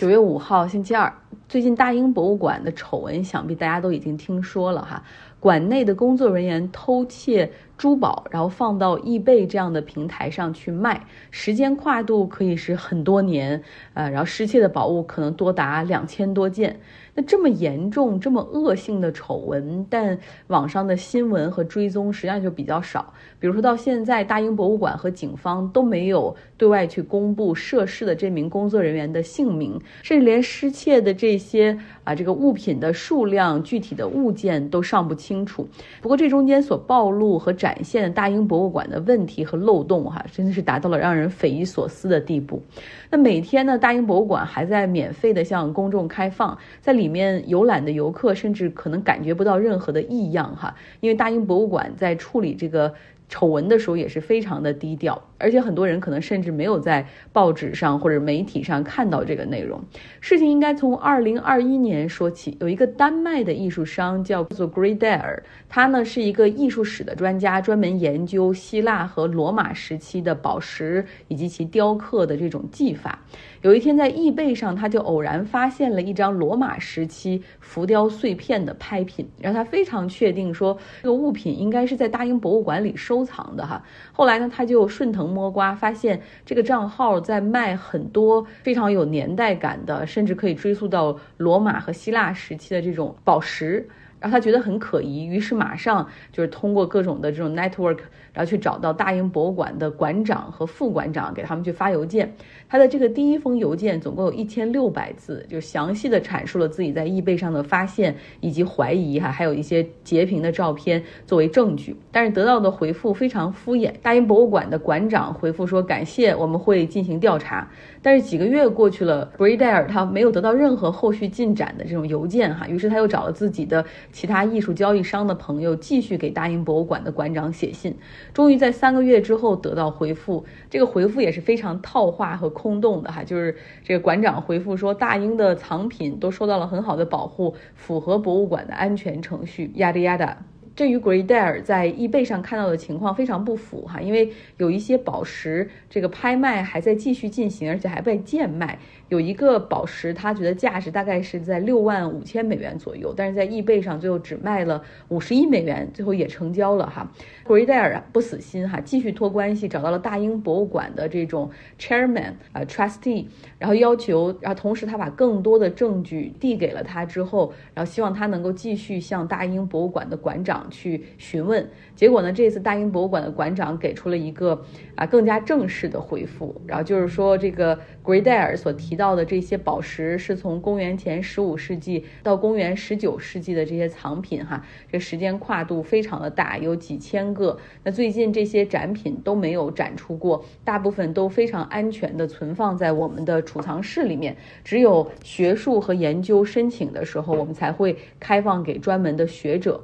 九月五号，星期二。最近大英博物馆的丑闻，想必大家都已经听说了哈。馆内的工作人员偷窃珠宝，然后放到易贝这样的平台上去卖，时间跨度可以是很多年，呃，然后失窃的宝物可能多达两千多件。那这么严重、这么恶性的丑闻，但网上的新闻和追踪实际上就比较少。比如说到现在，大英博物馆和警方都没有对外去公布涉事的这名工作人员的姓名，甚至连失窃的这些啊这个物品的数量、具体的物件都尚不清楚。不过这中间所暴露和展展现的大英博物馆的问题和漏洞，哈，真的是达到了让人匪夷所思的地步。那每天呢，大英博物馆还在免费的向公众开放，在里面游览的游客甚至可能感觉不到任何的异样哈，因为大英博物馆在处理这个。丑闻的时候也是非常的低调，而且很多人可能甚至没有在报纸上或者媒体上看到这个内容。事情应该从二零二一年说起，有一个丹麦的艺术商叫做 g r e d a r 他呢是一个艺术史的专家，专门研究希腊和罗马时期的宝石以及其雕刻的这种技法。有一天在易贝上，他就偶然发现了一张罗马时期浮雕碎片的拍品，然后他非常确定说这个物品应该是在大英博物馆里收藏的哈。后来呢，他就顺藤摸瓜，发现这个账号在卖很多非常有年代感的，甚至可以追溯到罗马和希腊时期的这种宝石。然后他觉得很可疑，于是马上就是通过各种的这种 network，然后去找到大英博物馆的馆长和副馆长，给他们去发邮件。他的这个第一封邮件总共有一千六百字，就详细的阐述了自己在易贝上的发现以及怀疑哈，还有一些截屏的照片作为证据。但是得到的回复非常敷衍。大英博物馆的馆长回复说：“感谢，我们会进行调查。”但是几个月过去了 b r e d a r 他没有得到任何后续进展的这种邮件哈，于是他又找了自己的。其他艺术交易商的朋友继续给大英博物馆的馆长写信，终于在三个月之后得到回复。这个回复也是非常套话和空洞的哈，就是这个馆长回复说，大英的藏品都受到了很好的保护，符合博物馆的安全程序。亚的亚的。这与 g r e d a r 在易贝上看到的情况非常不符哈，因为有一些宝石这个拍卖还在继续进行，而且还被贱卖。有一个宝石，他觉得价值大概是在六万五千美元左右，但是在易贝上最后只卖了五十一美元，最后也成交了哈。g r e d a r 啊不死心哈，继续托关系找到了大英博物馆的这种 chairman 啊 trustee，然后要求，然后同时他把更多的证据递给了他之后，然后希望他能够继续向大英博物馆的馆长去询问。结果呢，这次大英博物馆的馆长给出了一个啊更加正式的回复，然后就是说这个 g r e d a r 所提。到的这些宝石是从公元前十五世纪到公元十九世纪的这些藏品，哈，这时间跨度非常的大，有几千个。那最近这些展品都没有展出过，大部分都非常安全的存放在我们的储藏室里面，只有学术和研究申请的时候，我们才会开放给专门的学者。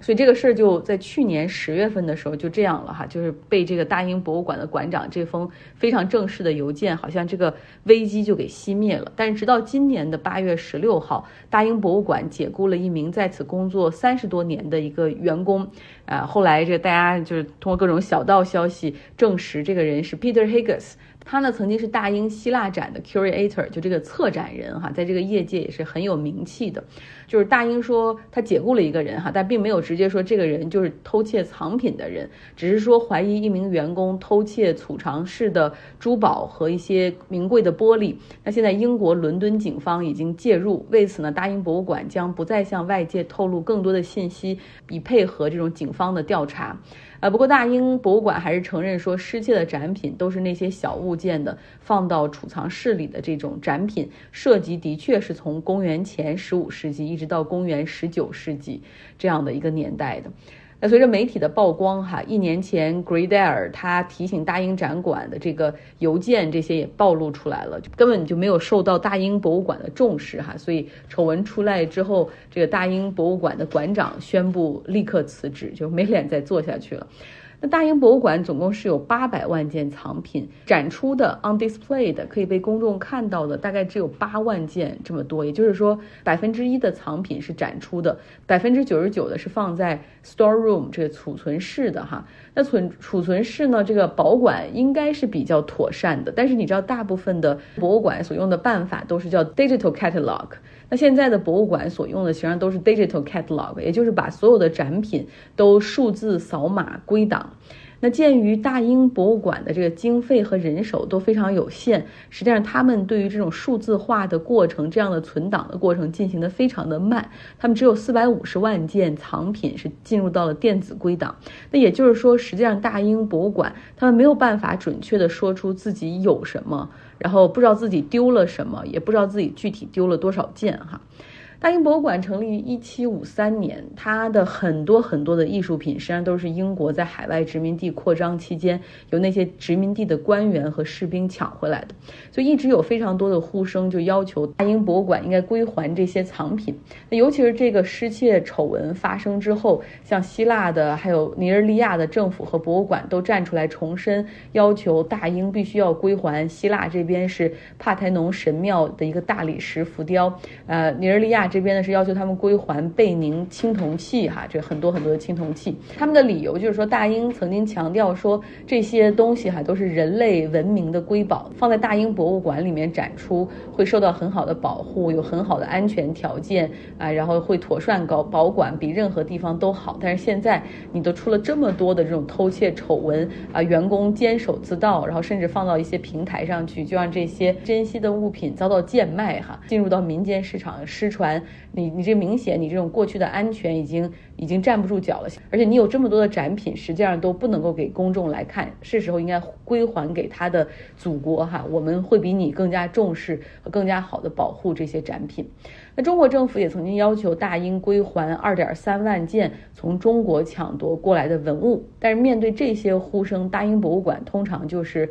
所以这个事儿就在去年十月份的时候就这样了哈，就是被这个大英博物馆的馆长这封非常正式的邮件，好像这个危机就给熄灭了。但是直到今年的八月十六号，大英博物馆解雇了一名在此工作三十多年的一个员工，啊，后来这大家就是通过各种小道消息证实，这个人是 Peter Higgins。他呢曾经是大英希腊展的 curator，就这个策展人哈，在这个业界也是很有名气的。就是大英说他解雇了一个人哈，但并没有直接说这个人就是偷窃藏品的人，只是说怀疑一名员工偷窃储藏室的珠宝和一些名贵的玻璃。那现在英国伦敦警方已经介入，为此呢，大英博物馆将不再向外界透露更多的信息，以配合这种警方的调查。呃，不过大英博物馆还是承认说，失窃的展品都是那些小物件的，放到储藏室里的这种展品，涉及的确是从公元前十五世纪一直到公元十九世纪这样的一个年代的。那随着媒体的曝光，哈，一年前 g r e d a r 他提醒大英展馆的这个邮件，这些也暴露出来了，根本就没有受到大英博物馆的重视，哈，所以丑闻出来之后，这个大英博物馆的馆长宣布立刻辞职，就没脸再做下去了。那大英博物馆总共是有八百万件藏品展出的，on display 的可以被公众看到的大概只有八万件这么多，也就是说百分之一的藏品是展出的，百分之九十九的是放在 store room 这个储存室的哈。那存储存室呢，这个保管应该是比较妥善的，但是你知道大部分的博物馆所用的办法都是叫 digital catalog。那现在的博物馆所用的实际上都是 digital catalog，也就是把所有的展品都数字扫码归档。那鉴于大英博物馆的这个经费和人手都非常有限，实际上他们对于这种数字化的过程、这样的存档的过程进行的非常的慢。他们只有四百五十万件藏品是进入到了电子归档。那也就是说，实际上大英博物馆他们没有办法准确的说出自己有什么，然后不知道自己丢了什么，也不知道自己具体丢了多少件哈。大英博物馆成立于一七五三年，它的很多很多的艺术品，实际上都是英国在海外殖民地扩张期间，由那些殖民地的官员和士兵抢回来的。所以一直有非常多的呼声，就要求大英博物馆应该归还这些藏品。那尤其是这个失窃丑闻发生之后，像希腊的还有尼日利亚的政府和博物馆都站出来重申，要求大英必须要归还。希腊这边是帕台农神庙的一个大理石浮雕，呃，尼日利亚。这边呢是要求他们归还贝宁青铜器，哈，这很多很多的青铜器。他们的理由就是说，大英曾经强调说这些东西哈都是人类文明的瑰宝，放在大英博物馆里面展出会受到很好的保护，有很好的安全条件啊，然后会妥善搞保管，比任何地方都好。但是现在你都出了这么多的这种偷窃丑闻啊，员工监守自盗，然后甚至放到一些平台上去，就让这些珍稀的物品遭到贱卖哈，进入到民间市场失传。你你这明显，你这种过去的安全已经已经站不住脚了，而且你有这么多的展品，实际上都不能够给公众来看，是时候应该归还给他的祖国哈，我们会比你更加重视和更加好的保护这些展品。那中国政府也曾经要求大英归还二点三万件从中国抢夺过来的文物，但是面对这些呼声，大英博物馆通常就是。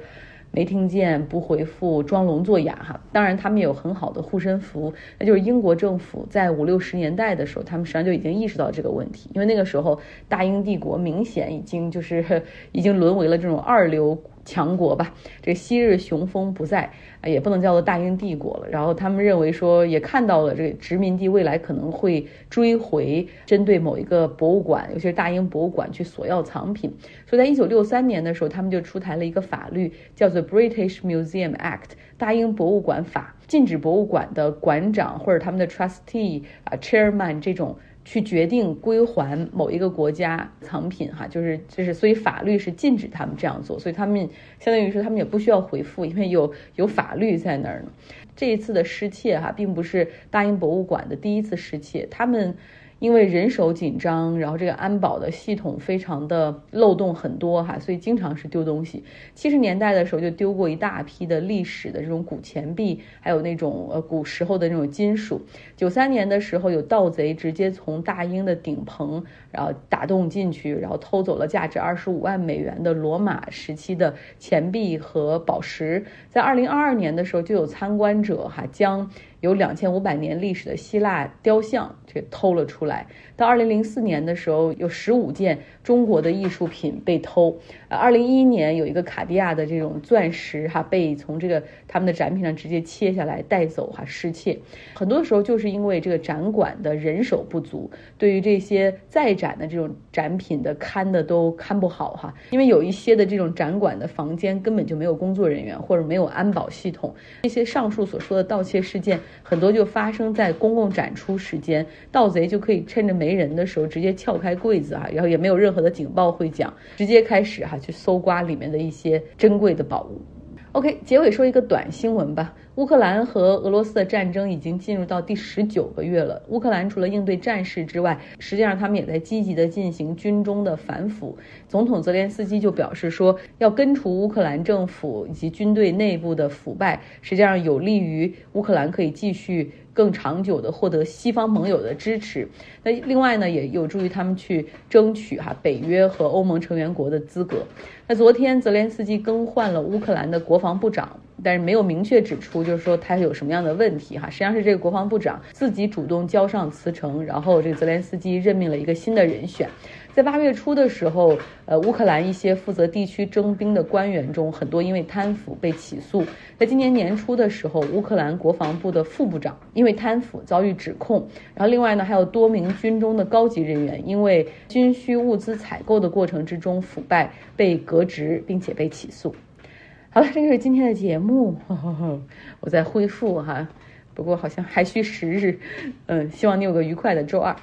没听见，不回复，装聋作哑哈。当然，他们有很好的护身符，那就是英国政府在五六十年代的时候，他们实际上就已经意识到这个问题，因为那个时候大英帝国明显已经就是 已经沦为了这种二流。强国吧，这昔日雄风不在，也不能叫做大英帝国了。然后他们认为说，也看到了这个殖民地未来可能会追回，针对某一个博物馆，尤其是大英博物馆去索要藏品。所以在一九六三年的时候，他们就出台了一个法律，叫做 British Museum Act，大英博物馆法，禁止博物馆的馆长或者他们的 trustee 啊，chairman 这种。去决定归还某一个国家藏品，哈，就是就是，所以法律是禁止他们这样做，所以他们相当于说他们也不需要回复，因为有有法律在那儿呢。这一次的失窃，哈，并不是大英博物馆的第一次失窃，他们。因为人手紧张，然后这个安保的系统非常的漏洞很多哈，所以经常是丢东西。七十年代的时候就丢过一大批的历史的这种古钱币，还有那种呃古时候的那种金属。九三年的时候有盗贼直接从大英的顶棚然后打洞进去，然后偷走了价值二十五万美元的罗马时期的钱币和宝石。在二零二二年的时候就有参观者哈将。有两千五百年历史的希腊雕像，这偷了出来。到二零零四年的时候，有十五件中国的艺术品被偷。呃，二零一一年有一个卡地亚的这种钻石哈，被从这个他们的展品上直接切下来带走哈，失窃。很多时候就是因为这个展馆的人手不足，对于这些在展的这种展品的看的都看不好哈。因为有一些的这种展馆的房间根本就没有工作人员，或者没有安保系统。这些上述所说的盗窃事件。很多就发生在公共展出时间，盗贼就可以趁着没人的时候直接撬开柜子啊，然后也没有任何的警报会讲，直接开始哈去搜刮里面的一些珍贵的宝物。OK，结尾说一个短新闻吧。乌克兰和俄罗斯的战争已经进入到第十九个月了。乌克兰除了应对战事之外，实际上他们也在积极的进行军中的反腐。总统泽连斯基就表示说，要根除乌克兰政府以及军队内部的腐败，实际上有利于乌克兰可以继续。更长久的获得西方盟友的支持，那另外呢，也有助于他们去争取哈北约和欧盟成员国的资格。那昨天泽连斯基更换了乌克兰的国防部长，但是没有明确指出就是说他有什么样的问题哈。实际上是这个国防部长自己主动交上辞呈，然后这个泽连斯基任命了一个新的人选。在八月初的时候，呃，乌克兰一些负责地区征兵的官员中，很多因为贪腐被起诉。在今年年初的时候，乌克兰国防部的副部长因为贪腐遭遇指控。然后另外呢，还有多名军中的高级人员因为军需物资采购的过程之中腐败被革职，并且被起诉。好了，这就是今天的节目，我在恢复哈，不过好像还需时日。嗯，希望你有个愉快的周二。